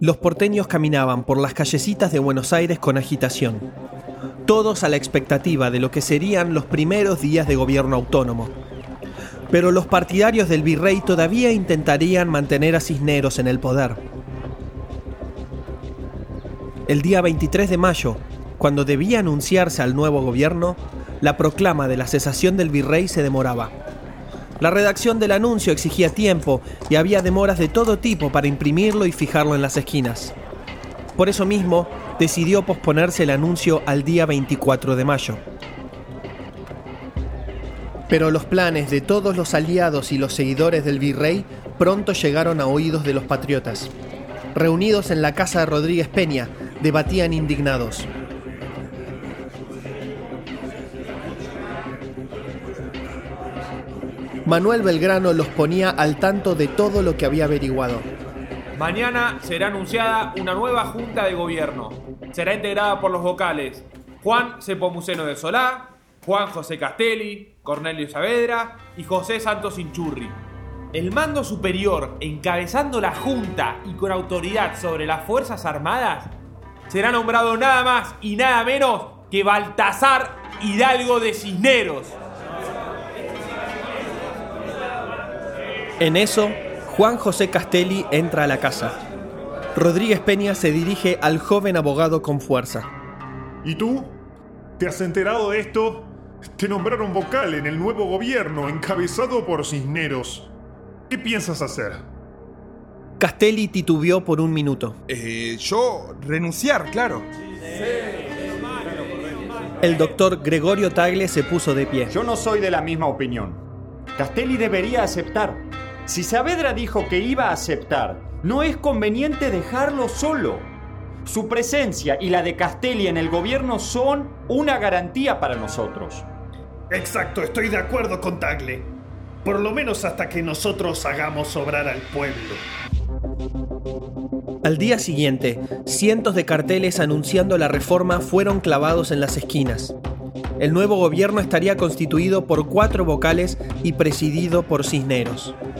Los porteños caminaban por las callecitas de Buenos Aires con agitación, todos a la expectativa de lo que serían los primeros días de gobierno autónomo. Pero los partidarios del virrey todavía intentarían mantener a Cisneros en el poder. El día 23 de mayo, cuando debía anunciarse al nuevo gobierno, la proclama de la cesación del virrey se demoraba. La redacción del anuncio exigía tiempo y había demoras de todo tipo para imprimirlo y fijarlo en las esquinas. Por eso mismo, decidió posponerse el anuncio al día 24 de mayo. Pero los planes de todos los aliados y los seguidores del virrey pronto llegaron a oídos de los patriotas. Reunidos en la casa de Rodríguez Peña, debatían indignados. Manuel Belgrano los ponía al tanto de todo lo que había averiguado. Mañana será anunciada una nueva junta de gobierno. Será integrada por los vocales Juan Sepomuceno de Solá, Juan José Castelli, Cornelio Saavedra y José Santos Inchurri. El mando superior, encabezando la junta y con autoridad sobre las Fuerzas Armadas, será nombrado nada más y nada menos que Baltasar Hidalgo de Cisneros. En eso, Juan José Castelli entra a la casa. Rodríguez Peña se dirige al joven abogado con fuerza. ¿Y tú? ¿Te has enterado de esto? Te nombraron vocal en el nuevo gobierno encabezado por Cisneros. ¿Qué piensas hacer? Castelli titubeó por un minuto. Eh, yo renunciar, claro. El doctor Gregorio Tagle se puso de pie. Yo no soy de la misma opinión. Castelli debería aceptar. Si Saavedra dijo que iba a aceptar, no es conveniente dejarlo solo. Su presencia y la de Castelli en el gobierno son una garantía para nosotros. Exacto, estoy de acuerdo con Tagle. Por lo menos hasta que nosotros hagamos obrar al pueblo. Al día siguiente, cientos de carteles anunciando la reforma fueron clavados en las esquinas. El nuevo gobierno estaría constituido por cuatro vocales y presidido por Cisneros. ¿Cisneros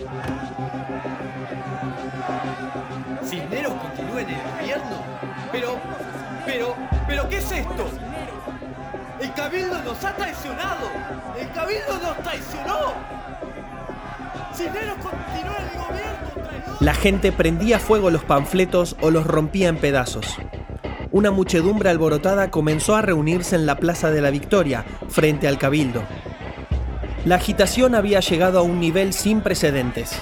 Cabildo nos ha traicionado. El Cabildo nos traicionó. Cisneros continúa el gobierno. traidor. La gente prendía fuego los panfletos o los rompía en pedazos. Una muchedumbre alborotada comenzó a reunirse en la Plaza de la Victoria, frente al Cabildo. La agitación había llegado a un nivel sin precedentes.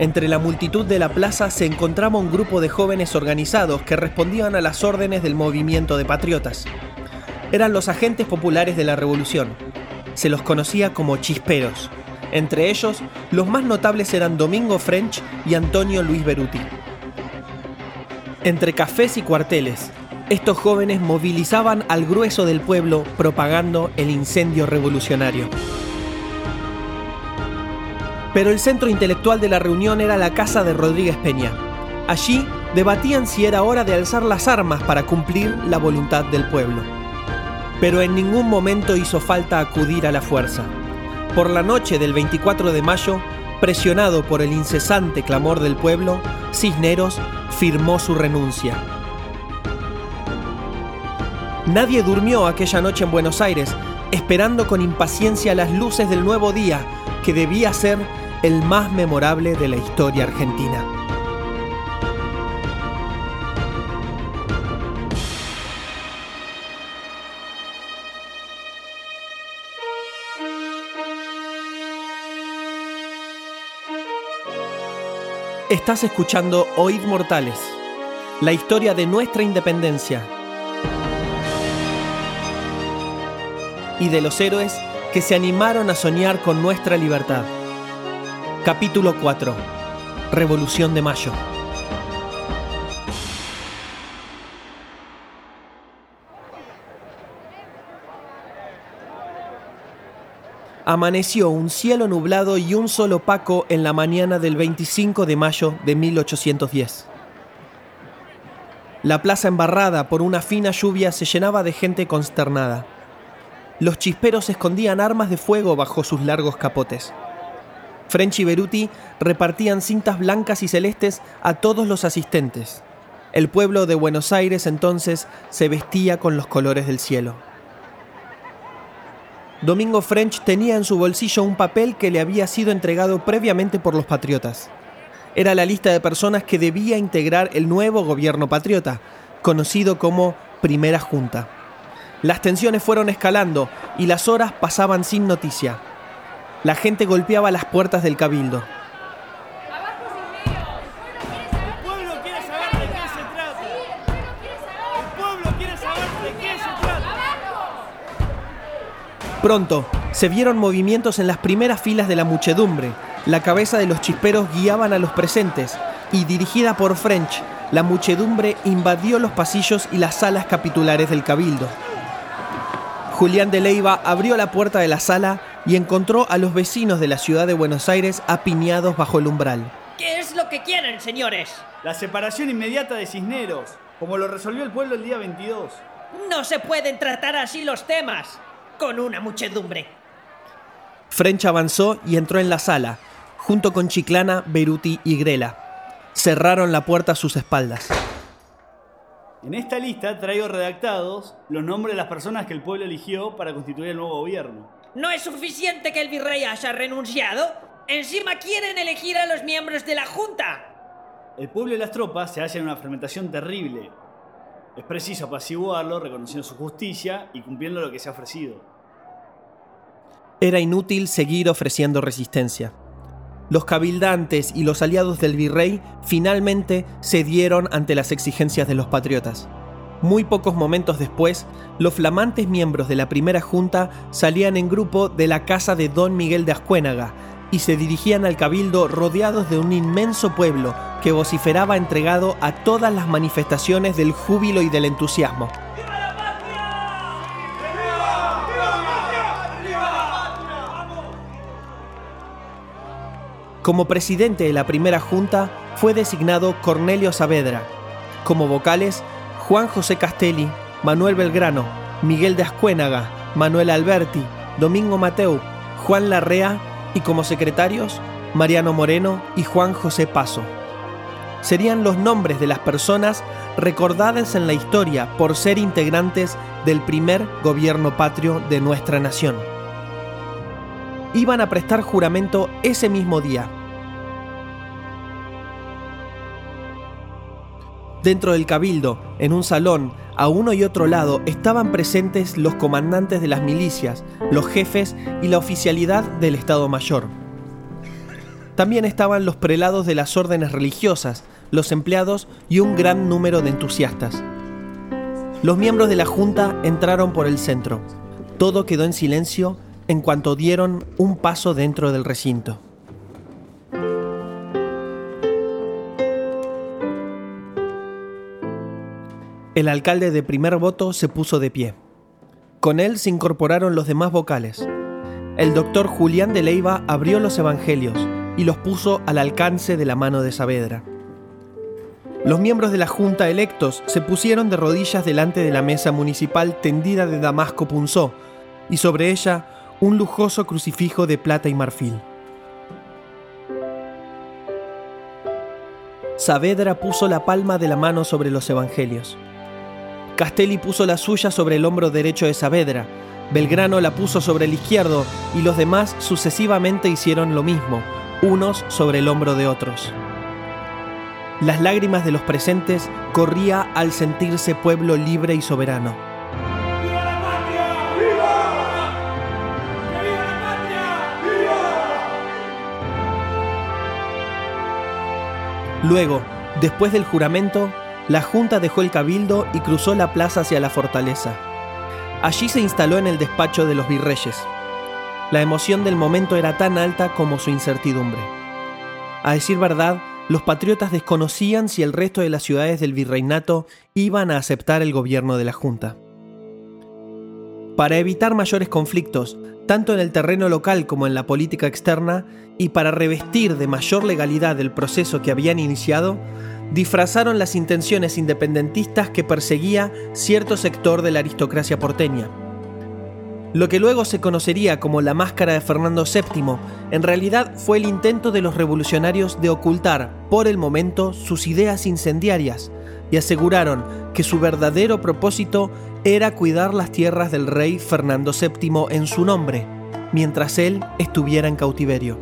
Entre la multitud de la plaza se encontraba un grupo de jóvenes organizados que respondían a las órdenes del movimiento de patriotas. Eran los agentes populares de la revolución. Se los conocía como chisperos. Entre ellos, los más notables eran Domingo French y Antonio Luis Beruti. Entre cafés y cuarteles, estos jóvenes movilizaban al grueso del pueblo propagando el incendio revolucionario. Pero el centro intelectual de la reunión era la casa de Rodríguez Peña. Allí debatían si era hora de alzar las armas para cumplir la voluntad del pueblo. Pero en ningún momento hizo falta acudir a la fuerza. Por la noche del 24 de mayo, presionado por el incesante clamor del pueblo, Cisneros firmó su renuncia. Nadie durmió aquella noche en Buenos Aires, esperando con impaciencia las luces del nuevo día, que debía ser el más memorable de la historia argentina. Estás escuchando Oíd Mortales, la historia de nuestra independencia y de los héroes que se animaron a soñar con nuestra libertad. Capítulo 4. Revolución de Mayo. Amaneció un cielo nublado y un sol opaco en la mañana del 25 de mayo de 1810. La plaza embarrada por una fina lluvia se llenaba de gente consternada. Los chisperos escondían armas de fuego bajo sus largos capotes. French y Beruti repartían cintas blancas y celestes a todos los asistentes. El pueblo de Buenos Aires entonces se vestía con los colores del cielo. Domingo French tenía en su bolsillo un papel que le había sido entregado previamente por los patriotas. Era la lista de personas que debía integrar el nuevo gobierno patriota, conocido como Primera Junta. Las tensiones fueron escalando y las horas pasaban sin noticia. La gente golpeaba las puertas del cabildo. Pronto se vieron movimientos en las primeras filas de la muchedumbre. La cabeza de los chisperos guiaban a los presentes y dirigida por French, la muchedumbre invadió los pasillos y las salas capitulares del cabildo. Julián de Leiva abrió la puerta de la sala y encontró a los vecinos de la ciudad de Buenos Aires apiñados bajo el umbral. ¿Qué es lo que quieren, señores? La separación inmediata de Cisneros, como lo resolvió el pueblo el día 22. No se pueden tratar así los temas, con una muchedumbre. French avanzó y entró en la sala, junto con Chiclana, Beruti y Grela. Cerraron la puerta a sus espaldas. En esta lista traigo redactados los nombres de las personas que el pueblo eligió para constituir el nuevo gobierno. ¿No es suficiente que el virrey haya renunciado? Encima quieren elegir a los miembros de la Junta. El pueblo y las tropas se hallan en una fermentación terrible. Es preciso apaciguarlo, reconociendo su justicia y cumpliendo lo que se ha ofrecido. Era inútil seguir ofreciendo resistencia. Los cabildantes y los aliados del virrey finalmente cedieron ante las exigencias de los patriotas. Muy pocos momentos después, los flamantes miembros de la primera junta salían en grupo de la casa de don Miguel de Ascuénaga y se dirigían al cabildo rodeados de un inmenso pueblo que vociferaba entregado a todas las manifestaciones del júbilo y del entusiasmo. Como presidente de la primera junta fue designado Cornelio Saavedra. Como vocales, Juan José Castelli, Manuel Belgrano, Miguel de Ascuénaga, Manuel Alberti, Domingo Mateu, Juan Larrea y como secretarios, Mariano Moreno y Juan José Paso. Serían los nombres de las personas recordadas en la historia por ser integrantes del primer gobierno patrio de nuestra nación. Iban a prestar juramento ese mismo día, Dentro del cabildo, en un salón, a uno y otro lado, estaban presentes los comandantes de las milicias, los jefes y la oficialidad del Estado Mayor. También estaban los prelados de las órdenes religiosas, los empleados y un gran número de entusiastas. Los miembros de la Junta entraron por el centro. Todo quedó en silencio en cuanto dieron un paso dentro del recinto. El alcalde de primer voto se puso de pie. Con él se incorporaron los demás vocales. El doctor Julián de Leiva abrió los evangelios y los puso al alcance de la mano de Saavedra. Los miembros de la junta electos se pusieron de rodillas delante de la mesa municipal tendida de damasco punzó y sobre ella un lujoso crucifijo de plata y marfil. Saavedra puso la palma de la mano sobre los evangelios. Castelli puso la suya sobre el hombro derecho de Saavedra, Belgrano la puso sobre el izquierdo y los demás sucesivamente hicieron lo mismo, unos sobre el hombro de otros. Las lágrimas de los presentes corría al sentirse pueblo libre y soberano. ¡Viva la patria! ¡Viva! ¡Que viva la patria! Luego, después del juramento, la Junta dejó el cabildo y cruzó la plaza hacia la fortaleza. Allí se instaló en el despacho de los virreyes. La emoción del momento era tan alta como su incertidumbre. A decir verdad, los patriotas desconocían si el resto de las ciudades del virreinato iban a aceptar el gobierno de la Junta. Para evitar mayores conflictos, tanto en el terreno local como en la política externa, y para revestir de mayor legalidad el proceso que habían iniciado, disfrazaron las intenciones independentistas que perseguía cierto sector de la aristocracia porteña. Lo que luego se conocería como la máscara de Fernando VII, en realidad fue el intento de los revolucionarios de ocultar, por el momento, sus ideas incendiarias, y aseguraron que su verdadero propósito era cuidar las tierras del rey Fernando VII en su nombre, mientras él estuviera en cautiverio.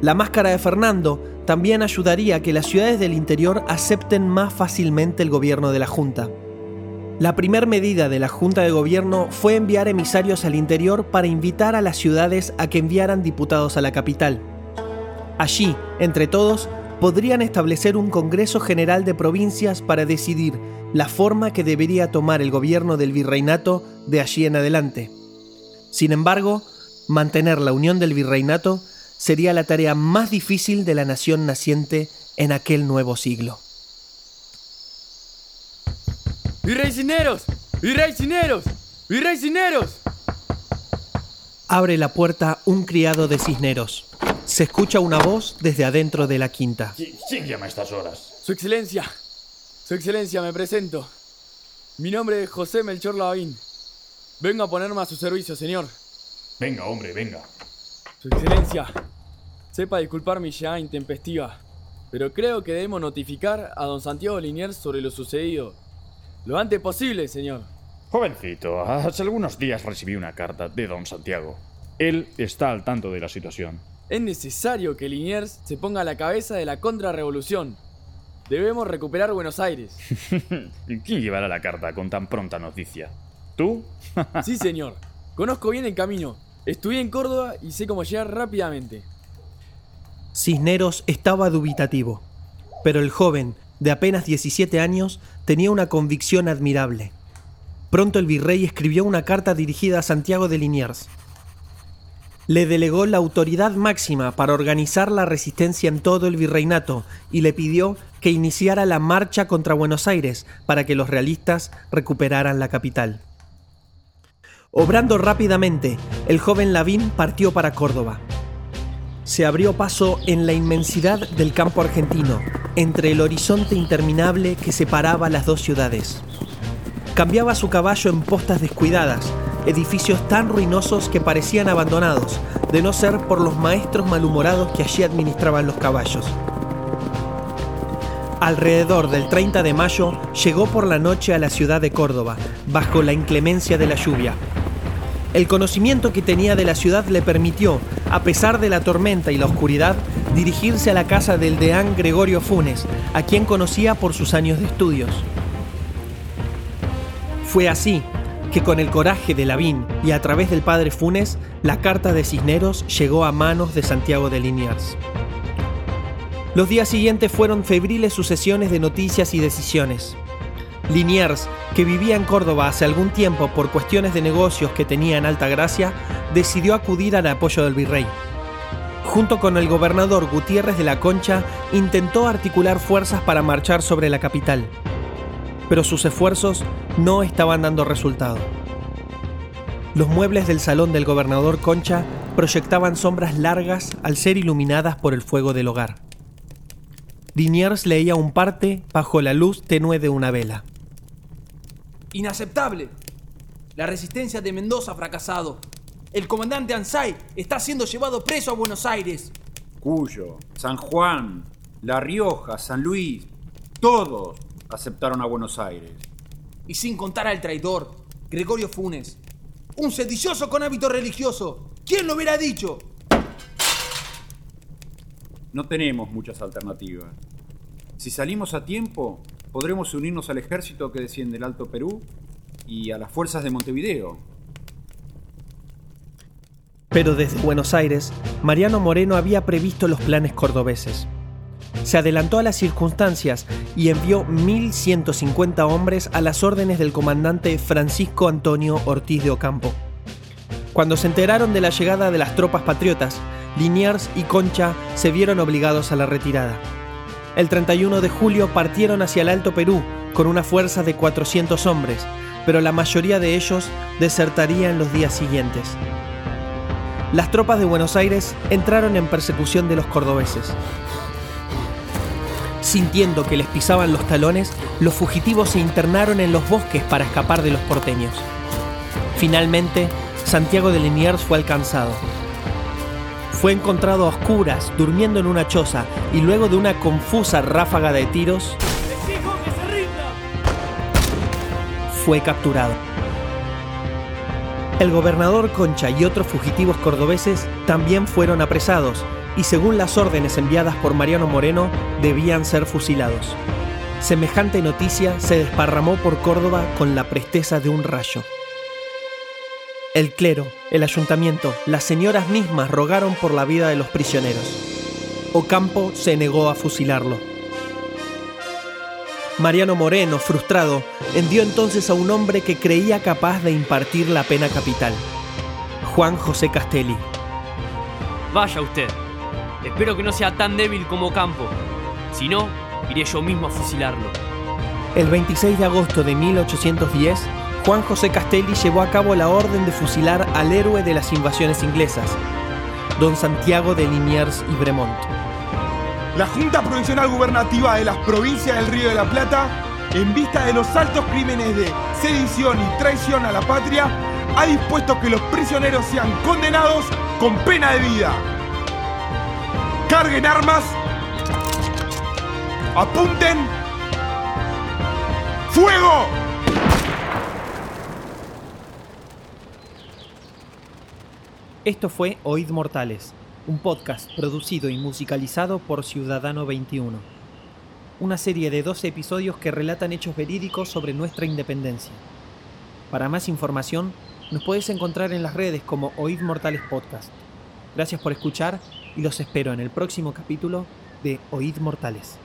La máscara de Fernando también ayudaría a que las ciudades del interior acepten más fácilmente el gobierno de la Junta. La primera medida de la Junta de Gobierno fue enviar emisarios al interior para invitar a las ciudades a que enviaran diputados a la capital. Allí, entre todos, podrían establecer un Congreso General de Provincias para decidir la forma que debería tomar el gobierno del virreinato de allí en adelante. Sin embargo, mantener la unión del virreinato sería la tarea más difícil de la nación naciente en aquel nuevo siglo. ¡Virrey Cineros! ¡Virrey Cineros! ¡Virrey Cineros! Abre la puerta un criado de Cisneros. Se escucha una voz desde adentro de la quinta. ¿Quién llama a estas horas? Su Excelencia. Su Excelencia, me presento. Mi nombre es José Melchor Lavín. Vengo a ponerme a su servicio, señor. Venga, hombre, venga. Su Excelencia, sepa disculpar mi llegada intempestiva, pero creo que debemos notificar a don Santiago Liniers sobre lo sucedido. Lo antes posible, señor. Jovencito, hace algunos días recibí una carta de don Santiago. Él está al tanto de la situación. Es necesario que Liniers se ponga a la cabeza de la contrarrevolución. Debemos recuperar Buenos Aires. ¿Quién llevará la carta con tan pronta noticia? ¿Tú? sí, señor. Conozco bien el camino. Estudié en Córdoba y sé cómo llegar rápidamente. Cisneros estaba dubitativo, pero el joven, de apenas 17 años, tenía una convicción admirable. Pronto el virrey escribió una carta dirigida a Santiago de Liniers. Le delegó la autoridad máxima para organizar la resistencia en todo el virreinato y le pidió que iniciara la marcha contra Buenos Aires para que los realistas recuperaran la capital. Obrando rápidamente, el joven Lavín partió para Córdoba. Se abrió paso en la inmensidad del campo argentino, entre el horizonte interminable que separaba las dos ciudades. Cambiaba su caballo en postas descuidadas, edificios tan ruinosos que parecían abandonados, de no ser por los maestros malhumorados que allí administraban los caballos. Alrededor del 30 de mayo llegó por la noche a la ciudad de Córdoba, bajo la inclemencia de la lluvia. El conocimiento que tenía de la ciudad le permitió, a pesar de la tormenta y la oscuridad, dirigirse a la casa del deán Gregorio Funes, a quien conocía por sus años de estudios. Fue así que con el coraje de Lavín y a través del padre Funes, la carta de Cisneros llegó a manos de Santiago de Liniers. Los días siguientes fueron febriles sucesiones de noticias y decisiones. Liniers, que vivía en Córdoba hace algún tiempo por cuestiones de negocios que tenía en Altagracia, decidió acudir al apoyo del virrey. Junto con el gobernador Gutiérrez de la Concha, intentó articular fuerzas para marchar sobre la capital. Pero sus esfuerzos no estaban dando resultado. Los muebles del salón del gobernador Concha proyectaban sombras largas al ser iluminadas por el fuego del hogar. Liniers leía un parte bajo la luz tenue de una vela. Inaceptable. La resistencia de Mendoza ha fracasado. El comandante Ansay está siendo llevado preso a Buenos Aires. Cuyo, San Juan, La Rioja, San Luis, todos aceptaron a Buenos Aires. Y sin contar al traidor, Gregorio Funes. Un sedicioso con hábito religioso. ¿Quién lo hubiera dicho? No tenemos muchas alternativas. Si salimos a tiempo, podremos unirnos al ejército que desciende del Alto Perú y a las fuerzas de Montevideo. Pero desde Buenos Aires, Mariano Moreno había previsto los planes cordobeses. Se adelantó a las circunstancias y envió 1.150 hombres a las órdenes del comandante Francisco Antonio Ortiz de Ocampo. Cuando se enteraron de la llegada de las tropas patriotas, Liniers y Concha se vieron obligados a la retirada. El 31 de julio partieron hacia el Alto Perú con una fuerza de 400 hombres, pero la mayoría de ellos desertarían los días siguientes. Las tropas de Buenos Aires entraron en persecución de los cordobeses. Sintiendo que les pisaban los talones, los fugitivos se internaron en los bosques para escapar de los porteños. Finalmente, Santiago de Liniers fue alcanzado. Fue encontrado a oscuras, durmiendo en una choza, y luego de una confusa ráfaga de tiros, fue capturado. El gobernador Concha y otros fugitivos cordobeses también fueron apresados y según las órdenes enviadas por Mariano Moreno debían ser fusilados. Semejante noticia se desparramó por Córdoba con la presteza de un rayo. El clero, el ayuntamiento, las señoras mismas rogaron por la vida de los prisioneros. Ocampo se negó a fusilarlo. Mariano Moreno, frustrado, envió entonces a un hombre que creía capaz de impartir la pena capital, Juan José Castelli. Vaya usted. Espero que no sea tan débil como Campo. Si no, iré yo mismo a fusilarlo. El 26 de agosto de 1810, Juan José Castelli llevó a cabo la orden de fusilar al héroe de las invasiones inglesas, don Santiago de Liniers y Bremont. La Junta Provisional Gubernativa de las Provincias del Río de la Plata, en vista de los altos crímenes de sedición y traición a la patria, ha dispuesto que los prisioneros sean condenados con pena de vida. Carguen armas, apunten, fuego. Esto fue Oíd Mortales, un podcast producido y musicalizado por Ciudadano 21. Una serie de 12 episodios que relatan hechos verídicos sobre nuestra independencia. Para más información, nos podéis encontrar en las redes como Oíd Mortales Podcast. Gracias por escuchar y los espero en el próximo capítulo de Oíd Mortales.